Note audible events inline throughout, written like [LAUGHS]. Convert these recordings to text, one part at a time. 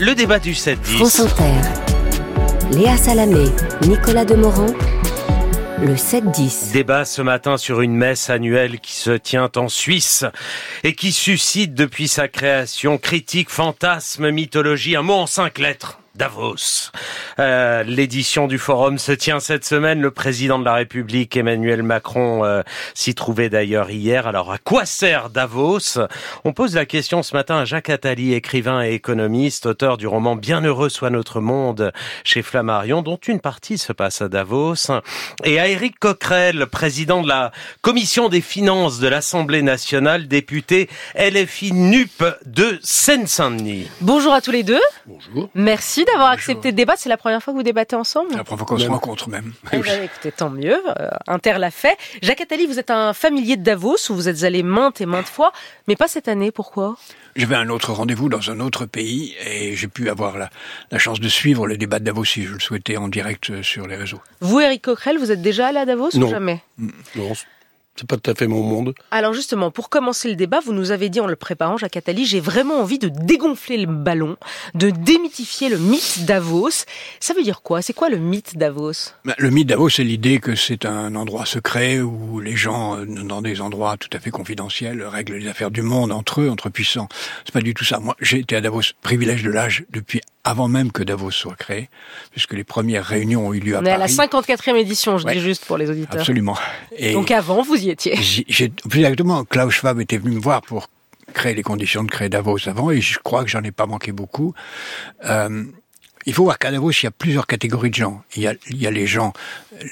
Le débat du 7-10. France Inter. Léa Salamé, Nicolas Demorand. Le 7-10. Débat ce matin sur une messe annuelle qui se tient en Suisse et qui suscite depuis sa création critique, fantasme, mythologie, un mot en cinq lettres. Davos. Euh, L'édition du forum se tient cette semaine. Le président de la République, Emmanuel Macron, euh, s'y trouvait d'ailleurs hier. Alors à quoi sert Davos? On pose la question ce matin à Jacques Attali, écrivain et économiste, auteur du roman Bienheureux soit notre monde chez Flammarion, dont une partie se passe à Davos, et à Éric Coquerel, président de la commission des finances de l'Assemblée nationale, député LFI NUP de Seine-Saint-Denis. Bonjour à tous les deux. Bonjour. Merci d'avoir accepté le débat. C'est la première fois que vous débattez ensemble La première fois qu'on se rencontre même. Eh ben, écoutez, tant mieux. Euh, Inter l'a fait. Jacques Attali, vous êtes un familier de Davos où vous êtes allé maintes et maintes fois, mais pas cette année. Pourquoi? J'avais un autre rendez-vous dans un autre pays et j'ai pu avoir la, la chance de suivre le débat de Davos si je le souhaitais en direct euh, sur les réseaux. Vous, Eric Coquerel, vous êtes déjà allé à Davos Non. ou jamais Non, c'est pas tout à fait mon monde. Alors justement, pour commencer le débat, vous nous avez dit en le préparant, Jacques Attali, j'ai vraiment envie de dégonfler le ballon, de démythifier le mythe Davos. Ça veut dire quoi? C'est quoi le mythe Davos? Ben, Le mythe Davos, c'est l'idée que c'est un endroit secret où les gens, euh, dans des endroits tout à fait confidentiels, règlent les affaires du monde entre eux, entre puissants. C'est pas du tout ça. Moi, j'ai été à Davos, privilège de l'âge, depuis avant même que Davos soit créé, puisque les premières réunions ont eu lieu à On est à la Paris. 54e édition, je Ouais. dis juste pour les auditeurs. Absolument. Et Donc avant, vous y plus exactement, Klaus Schwab était venu me voir pour créer les conditions de créer Davos avant, et je crois que j'en ai pas manqué beaucoup. Euh, il faut voir qu'à Davos, il y a plusieurs catégories de gens. Il y a, il y a les gens,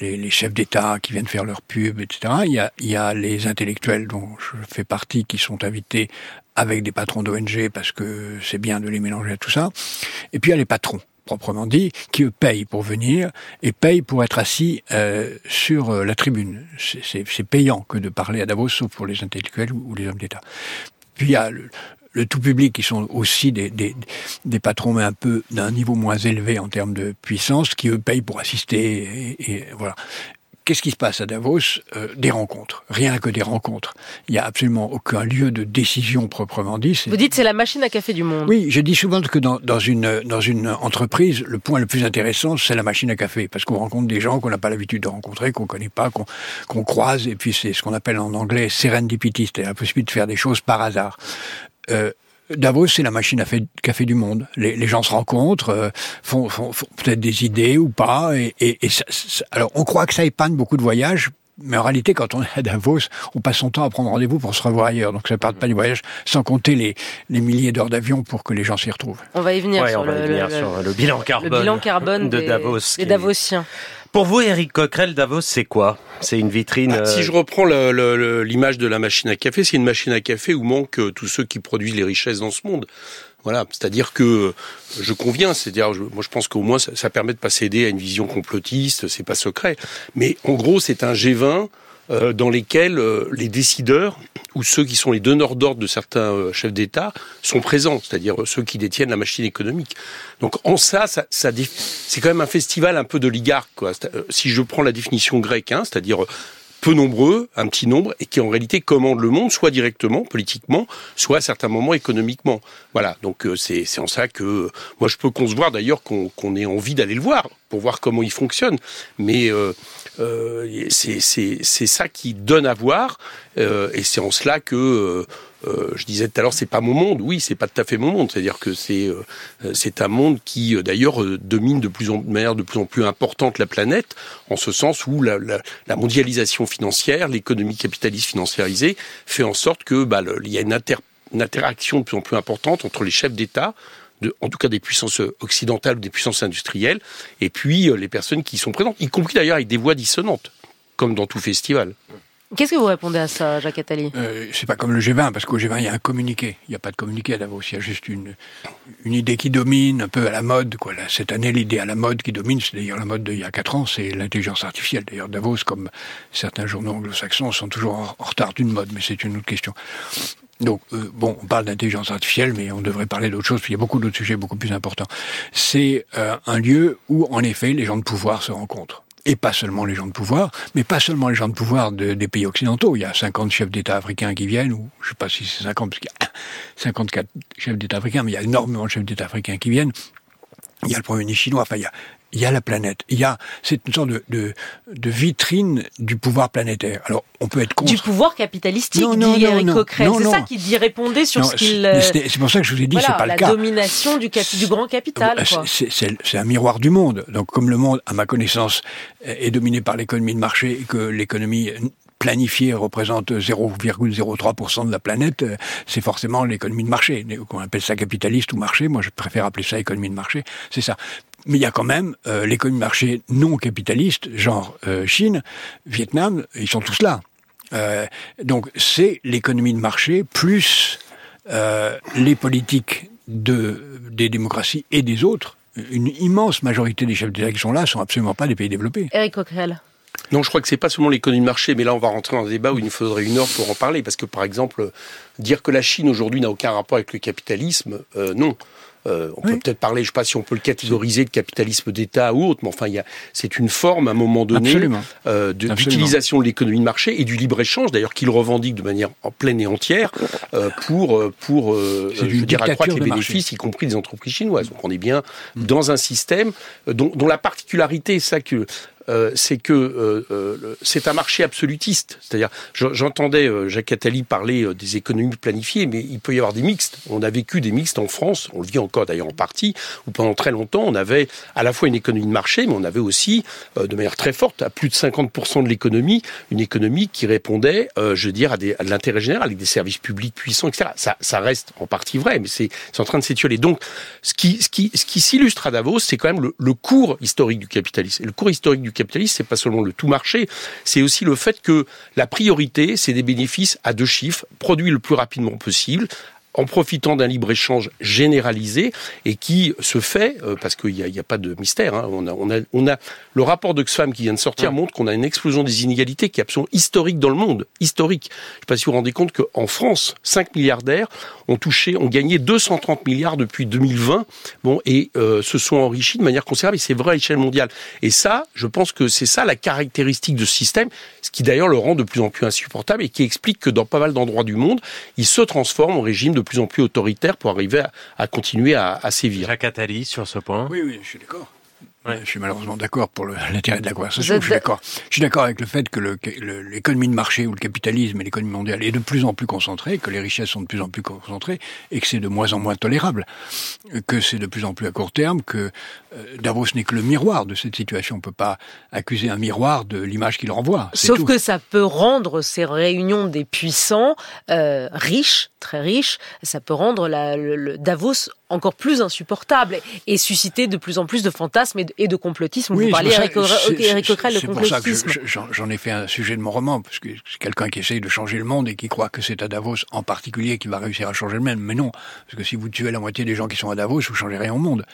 les, les chefs d'État qui viennent faire leur pub, etc. Il y, a, il y a les intellectuels dont je fais partie qui sont invités avec des patrons d'ONG parce que c'est bien de les mélanger à tout ça. Et puis il y a les patrons proprement dit, qui eux payent pour venir et payent pour être assis euh, sur euh, la tribune. C'est- payant que de parler à Davos, sauf pour les intellectuels ou, les hommes d'État. Puis il y a le, tout public qui sont aussi des, des, des patrons, mais un peu d'un niveau moins élevé en termes de puissance, qui eux payent pour assister. Et voilà. Qu'est-ce qui se passe à Davos? Euh, Des rencontres, rien que des rencontres. Il n'y a absolument aucun lieu de décision proprement dit. Vous dites c'est la machine à café du monde. oui, je dis souvent que dans, dans, une, dans une entreprise, le point le plus intéressant, c'est la machine à café, parce qu'on rencontre des gens qu'on n'a pas l'habitude de rencontrer, qu'on connaît pas, qu'on qu'on croise, et puis c'est ce qu'on appelle en anglais serendipity, c'est la possibilité de faire des choses par hasard. Euh, Davos, c'est la machine à fait- café du monde. Les, les gens se rencontrent, euh, font, font, font peut-être des idées ou pas. Et, et, et ça- ça- alors, on croit que ça épargne beaucoup de voyages. Mais en réalité, quand on est à Davos, on passe son temps à prendre rendez-vous pour se revoir ailleurs. Donc ça ne parle pas du voyage, sans compter les, les milliers d'heures d'avion pour que les gens s'y retrouvent. On va y venir Ouais, sur, on va le, y venir le- sur le bilan le carbone, bilan carbone de des, Davos. des. Pour vous, Éric Coquerel, Davos, c'est quoi? C'est une vitrine. Bah, euh, Si je reprends l'image de la machine à café, c'est une machine à café où manquent euh, tous ceux qui produisent les richesses dans ce monde. Voilà, c'est-à-dire que euh, je conviens, c'est-à-dire, moi je pense qu'au moins ça, ça permet de pas céder à une vision complotiste, c'est pas secret. Mais en gros, c'est un G20 euh, dans lesquels euh, les décideurs ou ceux qui sont les donneurs d'ordre de certains euh, chefs d'État sont présents, c'est-à-dire euh, ceux qui détiennent la machine économique. Donc en ça, ça, ça c'est quand même un festival un peu quoi. C'est- euh, Si je prends la définition grecque, hein, c'est-à-dire euh, peu nombreux, un petit nombre, et qui en réalité commandent le monde, soit directement, politiquement, soit à certains moments économiquement. Voilà, donc euh, c'est en ça que moi je peux concevoir d'ailleurs qu'on qu'on ait envie d'aller le voir pour voir comment il fonctionne. Mais euh, euh, c'est ça qui donne à voir, euh, et c'est en cela que euh, je disais tout à l'heure, c'est pas mon monde. Oui, c'est pas tout à fait mon monde. C'est-à-dire que c'est un monde qui d'ailleurs domine de plus en manière de plus en plus importante la planète, en ce sens où la, mondialisation financière, l'économie capitaliste financiarisée, fait en sorte que bah, il y a une interaction de plus en plus importante entre les chefs d'État. De, en tout cas des puissances occidentales ou des puissances industrielles, et puis euh, les personnes qui y sont présentes, y compris d'ailleurs avec des voix dissonantes, comme dans tout festival. Qu'est-ce que vous répondez à ça, Jacques Attali Euh, c'est pas comme le G20, parce qu'au G20, il y a un communiqué. Il n'y a pas de communiqué à Davos. Il y a juste une, une idée qui domine, un peu à la mode. Quoi. Là, cette année, l'idée à la mode qui domine, c'est d'ailleurs la mode d'il y a quatre ans, c'est l'intelligence artificielle. D'ailleurs, Davos, comme certains journaux anglo-saxons, sont toujours en, en retard d'une mode, mais c'est une autre question. Donc, euh, bon, on parle d'intelligence artificielle, mais on devrait parler d'autre chose, puis il y a beaucoup d'autres sujets beaucoup plus importants. C'est euh, un lieu où, en effet, les gens de pouvoir se rencontrent. et pas seulement les gens de pouvoir, mais pas seulement les gens de pouvoir des pays occidentaux. Il y a 50 chefs d'État africains qui viennent, ou je sais pas si c'est 50, parce qu'il y a [COUGHS] 54 chefs d'État africains, mais il y a énormément de chefs d'État africains qui viennent. Il y a le Premier ministre chinois, enfin il y a, il y a la planète. Il y a, c'est une sorte de, de, de, vitrine du pouvoir planétaire. Alors, on peut être contre. Du pouvoir capitalistique, dit Eric Coquerel. C'est ça qui dit répondait sur ce qu'il. Euh, c'est pour ça que je vous ai dit, c'est pas le cas. La domination du, du grand capital. C'est un miroir du monde. Donc, comme le monde, à ma connaissance, est dominé par l'économie de marché et que l'économie planifiée représente 0,03% de la planète, euh, c'est forcément l'économie de marché. On appelle ça capitaliste ou marché, moi je préfère appeler ça économie de marché, c'est ça. Mais il y a quand même euh, l'économie de marché non capitaliste, genre euh, Chine, Vietnam, ils sont tous là. Euh, donc c'est l'économie de marché plus les politiques de, des démocraties et des autres. Une immense majorité des chefs d'État qui sont là sont absolument pas des pays développés. Eric Coquerel. Non, je crois que c'est pas seulement l'économie de marché, mais là on va rentrer dans un débat où il nous faudrait une heure pour en parler, parce que par exemple, dire que la Chine aujourd'hui n'a aucun rapport avec le capitalisme, non. Euh, on peut peut-être parler, je ne sais pas si on peut le catégoriser de capitalisme d'État ou autre, mais enfin, c'est une forme à un moment donné euh, d'utilisation de, l'économie de marché et du libre échange, d'ailleurs qu'il revendique de manière en pleine et entière euh, pour pour je dire accroître les bénéfices, y compris des entreprises chinoises. Donc on est bien mm. dans un système dont, dont la particularité, ça que euh, c'est que euh, euh, c'est un marché absolutiste. C'est-à-dire, j'entendais Jacques Attali parler des économies planifiées, mais il peut y avoir des mixtes. On a vécu des mixtes en France, on le vit encore d'ailleurs en partie, où pendant très longtemps, on avait à la fois une économie de marché, mais on avait aussi, de manière très forte, à plus de 50% de l'économie, une économie qui répondait, je veux dire, à, de l'intérêt général, avec des services publics puissants, etc. Ça, ça reste en partie vrai, mais c'est en train de s'étioler. Donc, ce qui, ce qui, ce qui s'illustre à Davos, c'est quand même le, le cours historique du capitalisme. Le cours historique du capitaliste, c'est pas seulement le tout marché, c'est aussi le fait que la priorité, c'est des bénéfices à deux chiffres, produits le plus rapidement possible, en profitant d'un libre-échange généralisé et qui se fait, euh, parce qu'il n'y a, a, pas de mystère, hein, on, a, on, a, on, a, le rapport d'Oxfam qui vient de sortir montre qu'on a une explosion des inégalités qui est absolument historique dans le monde, historique. Je ne sais pas si vous vous rendez compte qu'en France, 5 milliardaires ont touché, ont gagné 230 milliards depuis 2020, bon, et euh, se sont enrichis de manière considérable, et c'est vrai à l'échelle mondiale. Et ça, je pense que c'est ça la caractéristique de ce système, ce qui d'ailleurs le rend de plus en plus insupportable et qui explique que dans pas mal d'endroits du monde, il se transforme en régime de plus en plus autoritaire pour arriver à, continuer à, à sévir. Jacques Attali, sur ce point Oui, oui, je suis d'accord. Je suis malheureusement d'accord pour [LAUGHS] l'intérêt de la conversation. Je suis d'accord. Je suis d'accord avec le fait que l'économie de marché ou le capitalisme et l'économie mondiale est de plus en plus concentrée, que les richesses sont de plus en plus concentrées et que c'est de moins en moins tolérable, que c'est de plus en plus à court terme, que euh, Davos n'est que le miroir de cette situation. On peut pas accuser un miroir de l'image qu'il renvoie. Sauf que ça peut rendre ces réunions des puissants euh, riches, très riches. Ça peut rendre la, le Davos encore plus insupportable et susciter de plus en plus de fantasmes et de, complotisme. Oui, Vous parliez, Eric, Coquerel, de complotisme. J'en ai fait un sujet de mon roman, parce que c'est quelqu'un qui essaye de changer le monde et qui croit que c'est à Davos en particulier qui va réussir à changer le même. Mais non, parce que si vous tuez la moitié des gens qui sont à Davos, vous changez rien au monde.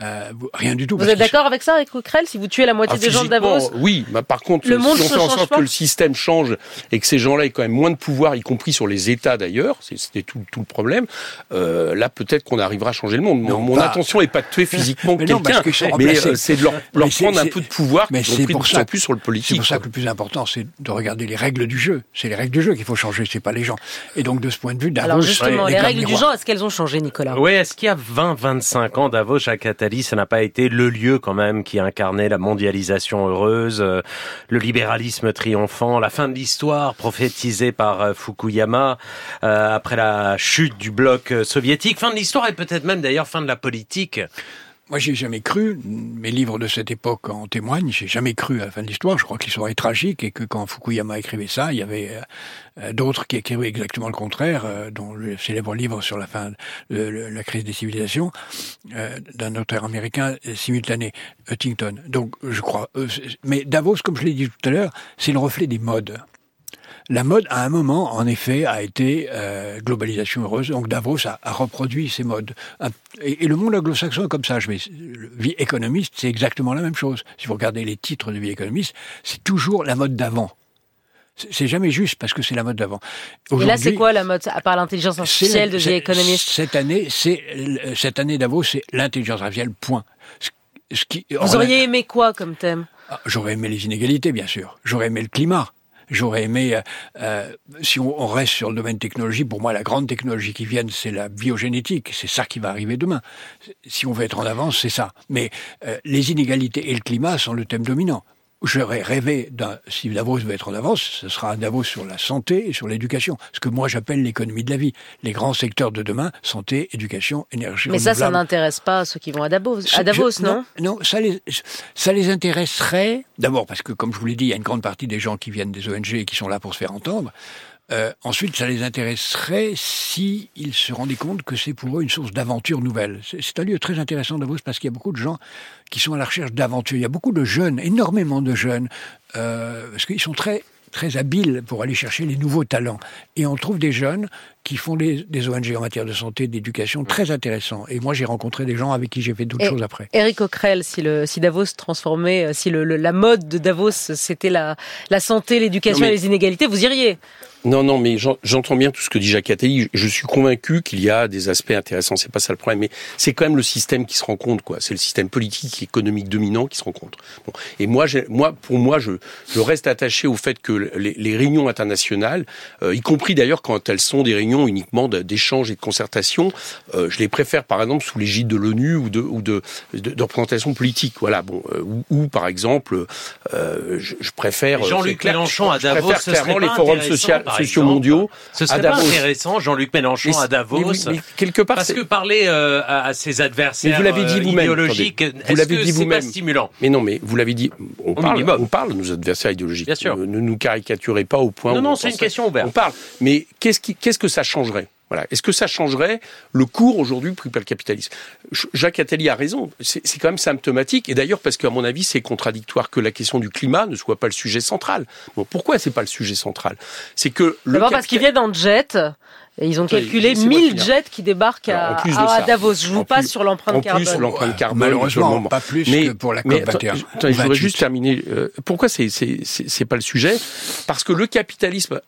Euh, rien du tout. Vous êtes d'accord avec ça, avec Coquerel Si vous tuez la moitié ah, des gens de Davos Oui, bah, par contre, le si on fait en sorte que le système change et que ces gens-là aient quand même moins de pouvoir, y compris sur les États d'ailleurs, c'était tout, tout, le problème, euh, là peut-être qu'on arrivera à changer le monde. mon intention n'est pas de tuer physiquement quelqu'un, mais euh, c'est de leur, leur prendre un peu de pouvoir mais c'est pour ça, plus sur le politique. C'est pour ça que le plus important, c'est de regarder les règles du jeu. C'est les règles du jeu qu'il faut changer, c'est pas les gens. Et donc de ce point de vue, Davos... Alors justement, les règles du jeu, est-ce qu'elles ont changé, Nicolas? Oui, est-ce qu'il y a 20-25 ans, Davos, Jacques Attali, ça n'a pas été le lieu quand même qui incarnait la mondialisation heureuse, euh, le libéralisme triomphant, la fin de l'histoire prophétisée par Fukuyama euh, après la chute du bloc soviétique, fin de l'histoire et peut-être même d'ailleurs fin de la politique. Moi, j'ai jamais cru. Mes livres de cette époque en témoignent. J'ai jamais cru à la fin de l'histoire. Je crois que l'histoire est tragique et que quand Fukuyama écrivait ça, il y avait euh, d'autres qui écrivaient exactement le contraire, euh, dont le célèbre livre sur la fin, de la crise des civilisations, euh, d'un auteur américain simultané, Huntington. Donc, je crois. mais Davos, comme je l'ai dit tout à l'heure, c'est le reflet des modes. La mode, à un moment, en effet, a été euh, globalisation heureuse. Donc Davos a, reproduit ces modes. Et, le monde anglo-saxon est comme ça. Je vais, vie économiste, c'est exactement la même chose. Si vous regardez les titres de vie économiste, c'est toujours la mode d'avant. C'est jamais juste parce que c'est la mode d'avant. Et là, c'est quoi la mode à part l'intelligence artificielle de vie économiste Cette année, c'est cette année Davos, c'est l'intelligence artificielle. Point. Ce qui, Vous auriez aimé quoi comme thème? Ah, j'aurais aimé les inégalités, bien sûr. J'aurais aimé le climat. J'aurais aimé, euh, euh, si on, reste sur le domaine technologie, pour moi, la grande technologie qui vient, c'est la biogénétique. C'est ça qui va arriver demain. Si on veut être en avance, c'est ça. Mais euh, les inégalités et le climat sont le thème dominant. J'aurais rêvé d'un, si Davos veut être en avance, ce sera un Davos sur la santé et sur l'éducation. Ce que moi j'appelle l'économie de la vie. Les grands secteurs de demain, santé, éducation, énergie Mais ça, ça n'intéresse pas ceux qui vont à Davos, à Davos non, non, ça les, ça les intéresserait, d'abord parce que, comme je vous l'ai dit, il y a une grande partie des gens qui viennent des ONG et qui sont là pour se faire entendre. Euh, ensuite, ça les intéresserait s'ils se rendaient compte que c'est pour eux une source d'aventure nouvelle. C'est un lieu très intéressant Davos parce qu'il y a beaucoup de gens qui sont à la recherche d'aventure. Il y a beaucoup de jeunes, énormément de jeunes, euh, parce qu'ils sont très très habiles pour aller chercher les nouveaux talents. Et on trouve des jeunes qui font des, ONG en matière de santé, d'éducation très intéressants. Et moi, j'ai rencontré des gens avec qui j'ai fait d'autres choses après. Eric Coquerel, si, le, si Davos transformait, euh, si le, la mode de Davos, c'était la, la santé, l'éducation et les inégalités, vous iriez non, non, mais j'entends bien tout ce que dit Jacques Attali. Je suis convaincu qu'il y a des aspects intéressants. C'est pas ça le problème, mais c'est quand même le système qui se rencontre, quoi. C'est le système politique et économique dominant qui se rencontre. Bon. Et moi, moi, pour moi, je, je reste attaché au fait que les, les réunions internationales, euh, y compris d'ailleurs quand elles sont des réunions uniquement d'échanges et de concertation, euh, je les préfère par exemple sous l'égide de l'ONU ou de ou de, de, représentation politique. Voilà, bon, euh, ou, par exemple, je, je, préfère Jean-Luc Mélenchon à Davos. Je préfère clairement les forums sociaux sociaux mondiaux. Ce serait pas intéressant, Jean-Luc Mélenchon à Davos. quelque part, parce que parler euh, à, ses adversaires vous l'avez dit euh, vous-même, idéologiques, vous l'avez dit vous-même, stimulant. Mais non, mais vous l'avez dit. On parle, on parle de nos adversaires idéologiques. Bien sûr. Ne, nous caricaturez pas au point. Non, non, c'est une question ouverte. On parle. Mais qu'est-ce qu'est-ce que ça changerait? Voilà. Est-ce que ça changerait le cours aujourd'hui pris par le capitalisme? Jacques Attali a raison. C'est quand même symptomatique. Et d'ailleurs, parce qu'à mon avis, c'est contradictoire que la question du climat ne soit pas le sujet central. Bon, pourquoi c'est pas le sujet central? C'est que le D'abord parce qu'ils viennent en jet. Et ils ont calculé 1000 jets qui débarquent à, à, Davos. Je vous passe sur l'empreinte carbone. Plus sur l'empreinte carbone, malheureusement, pas plus mais, que pour la COP 21. je voudrais juste terminer. Euh, pourquoi c'est c'est pas le sujet? Parce que le capitalisme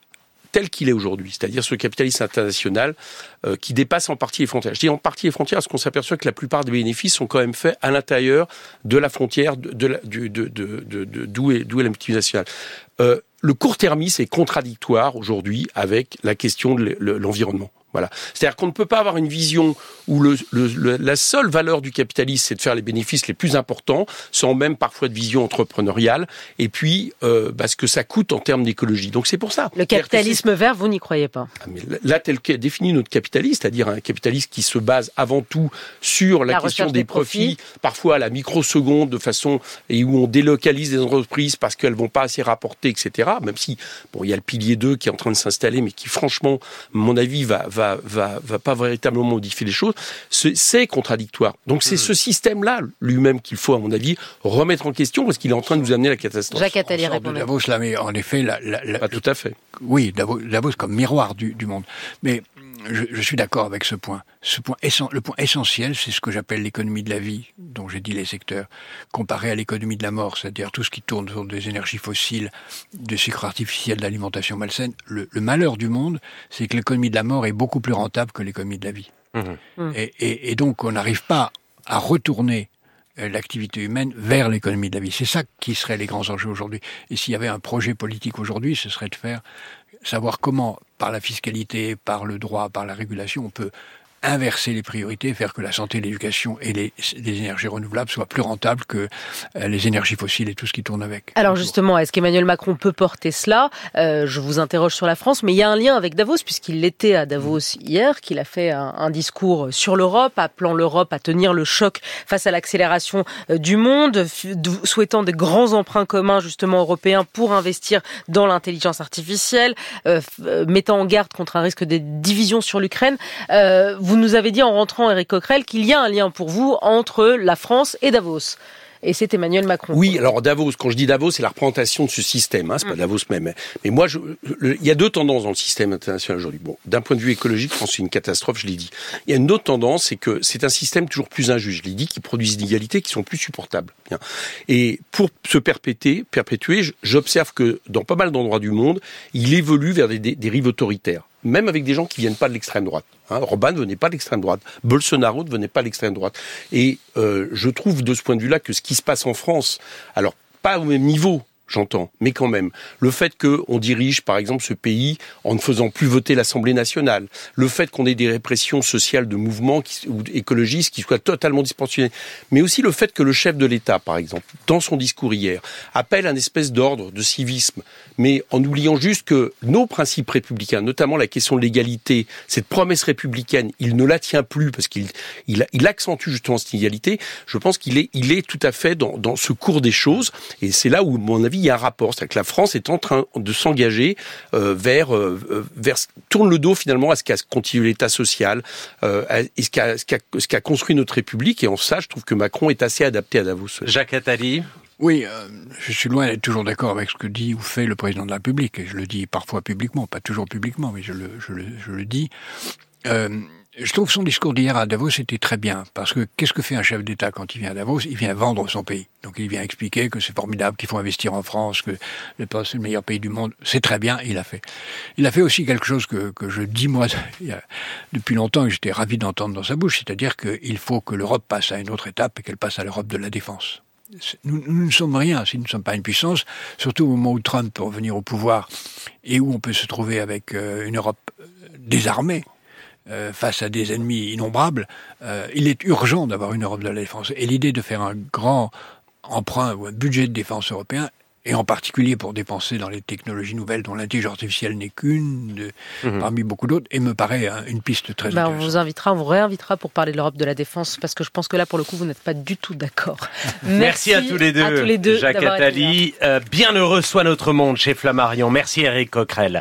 tel qu'il est aujourd'hui, c'est-à-dire ce capitalisme international euh, qui dépasse en partie les frontières. Je dis en partie les frontières parce qu'on s'aperçoit que la plupart des bénéfices sont quand même faits à l'intérieur de la frontière de, de, de, de, d'où est, d'où est la multinationale. Euh, le court-termisme est contradictoire aujourd'hui avec la question de l'environnement. Voilà. C'est-à-dire qu'on ne peut pas avoir une vision où le, le, la seule valeur du capitalisme, c'est de faire les bénéfices les plus importants, sans même parfois de vision entrepreneuriale, et puis euh, bah, ce que ça coûte en termes d'écologie. Donc c'est pour ça. Le capitalisme vert, vous n'y croyez pas ah, mais Là, tel qu'est défini notre capitalisme, c'est-à-dire un capitalisme qui se base avant tout sur la, question des, profits, parfois à la microseconde, de façon et où on délocalise des entreprises parce qu'elles vont pas assez rapporter, etc. Même si bon, il y a le pilier 2 qui est en train de s'installer, mais qui franchement, à mon avis, va, va va, va, pas véritablement modifier les choses, c'est contradictoire. Donc c'est hmm. ce système-là lui-même qu'il faut, à mon avis, remettre en question parce qu'il est en train de nous amener à la catastrophe. Jacques Attali répond. Davos, là, mais en effet, la, la, pas tout à fait. Oui, Davos, Davos comme miroir du, du monde. Mais je, je, suis d'accord avec ce point. Ce point le point essentiel, c'est ce que j'appelle l'économie de la vie, dont j'ai dit les secteurs, comparé à l'économie de la mort, c'est-à-dire tout ce qui tourne autour des énergies fossiles, des sucres artificiels, d'alimentation malsaine. Le, le, malheur du monde, c'est que l'économie de la mort est beaucoup plus rentable que l'économie de la vie. Mmh. Mmh. Et, et, et, donc, on n'arrive pas à retourner euh, l'activité humaine vers l'économie de la vie. C'est ça qui serait les grands enjeux aujourd'hui. Et s'il y avait un projet politique aujourd'hui, ce serait de faire savoir comment, par la fiscalité, par le droit, par la régulation, on peut inverser les priorités, faire que la santé, l'éducation et les, énergies renouvelables soient plus rentables que euh, les énergies fossiles et tout ce qui tourne avec. Alors justement, est-ce qu'Emmanuel Macron peut porter cela? Euh, Je vous interroge sur la France, mais il y a un lien avec Davos, puisqu'il l'était à Davos hier, qu'il a fait un, discours sur l'Europe, appelant l'Europe à tenir le choc face à l'accélération euh, du monde, souhaitant des grands emprunts communs justement européens pour investir dans l'intelligence artificielle, mettant en garde contre un risque de division sur l'Ukraine. vous vous nous avez dit en rentrant, Eric Coquerel, qu'il y a un lien pour vous entre la France et Davos et c'est Emmanuel Macron. Oui, alors Davos, quand je dis Davos, c'est la représentation de ce système, hein, c'est pas mm. Davos même. Mais moi, il y a deux tendances dans le système international aujourd'hui. Bon, d'un point de vue écologique, je pense c'est une catastrophe, je l'ai dit. Il y a une autre tendance, c'est que c'est un système toujours plus injuste, je l'ai dit, qui produit des inégalités qui sont plus supportables. Bien. Et pour se perpétuer, perpétuer, j'observe que dans pas mal d'endroits du monde, il évolue vers des dérives autoritaires même avec des gens qui viennent pas de l'extrême droite. Hein, Orban ne venait pas de l'extrême droite, Bolsonaro ne venait pas de l'extrême droite. Et euh, je trouve de ce point de vue-là que ce qui se passe en France, alors pas au même niveau j'entends, mais quand même, le fait qu'on dirige, par exemple, ce pays en ne faisant plus voter l'Assemblée nationale, le fait qu'on ait des répressions sociales de mouvements ou écologistes qui soient totalement disproportionnées, mais aussi le fait que le chef de l'État, par exemple, dans son discours hier, appelle un espèce d'ordre, de civisme, mais en oubliant juste que nos principes républicains, notamment la question de l'égalité, cette promesse républicaine, il ne la tient plus parce qu'il il, accentue justement cette inégalité, je pense qu'il est, il est tout à fait dans, dans ce cours des choses, et c'est là où, à mon avis, il y a un rapport. C'est-à-dire que la France est en train de s'engager euh, vers, euh, euh, vers tourne le dos finalement à ce qu'a continué l'État social, et ce qu'a ce qu'a construit notre République. Et en ça, je trouve que Macron est assez adapté à Davos. Jacques Attali. Oui, je suis loin d'être toujours d'accord avec ce que dit ou fait le président de la République. Et je le dis parfois publiquement, pas toujours publiquement, mais je le, je le, je le dis. Euh, je trouve son discours d'hier à Davos était très bien, parce que qu'est-ce que fait un chef d'État quand il vient à Davos? Il vient vendre son pays. Donc il vient expliquer que c'est formidable, qu'il faut investir en France, que le c'est le meilleur pays du monde. C'est très bien, il a fait. Il a fait aussi quelque chose que, que je dis moi [LAUGHS] depuis longtemps et j'étais ravi d'entendre dans sa bouche, c'est-à-dire qu'il faut que l'Europe passe à une autre étape et qu'elle passe à l'Europe de la défense. Nous, nous, ne sommes rien si nous ne sommes pas une puissance, surtout au moment où Trump peut revenir au pouvoir et où on peut se trouver avec euh, une Europe euh, désarmée euh, face à des ennemis innombrables, euh, il est urgent d'avoir une Europe de la défense. Et l'idée de faire un grand emprunt ou un budget de défense européen et en particulier pour dépenser dans les technologies nouvelles dont l'intelligence artificielle n'est qu'une mhm. parmi beaucoup d'autres, et me paraît une piste très bah, On vous invitera, on vous réinvitera pour parler de l'Europe de la défense, parce que je pense que là, pour le coup, vous n'êtes pas du tout d'accord. [LAUGHS] Merci, à tous les deux. À tous les deux Jacques Attali, euh, bien heureux soit notre monde chez Flammarion. Merci Eric Coquerel.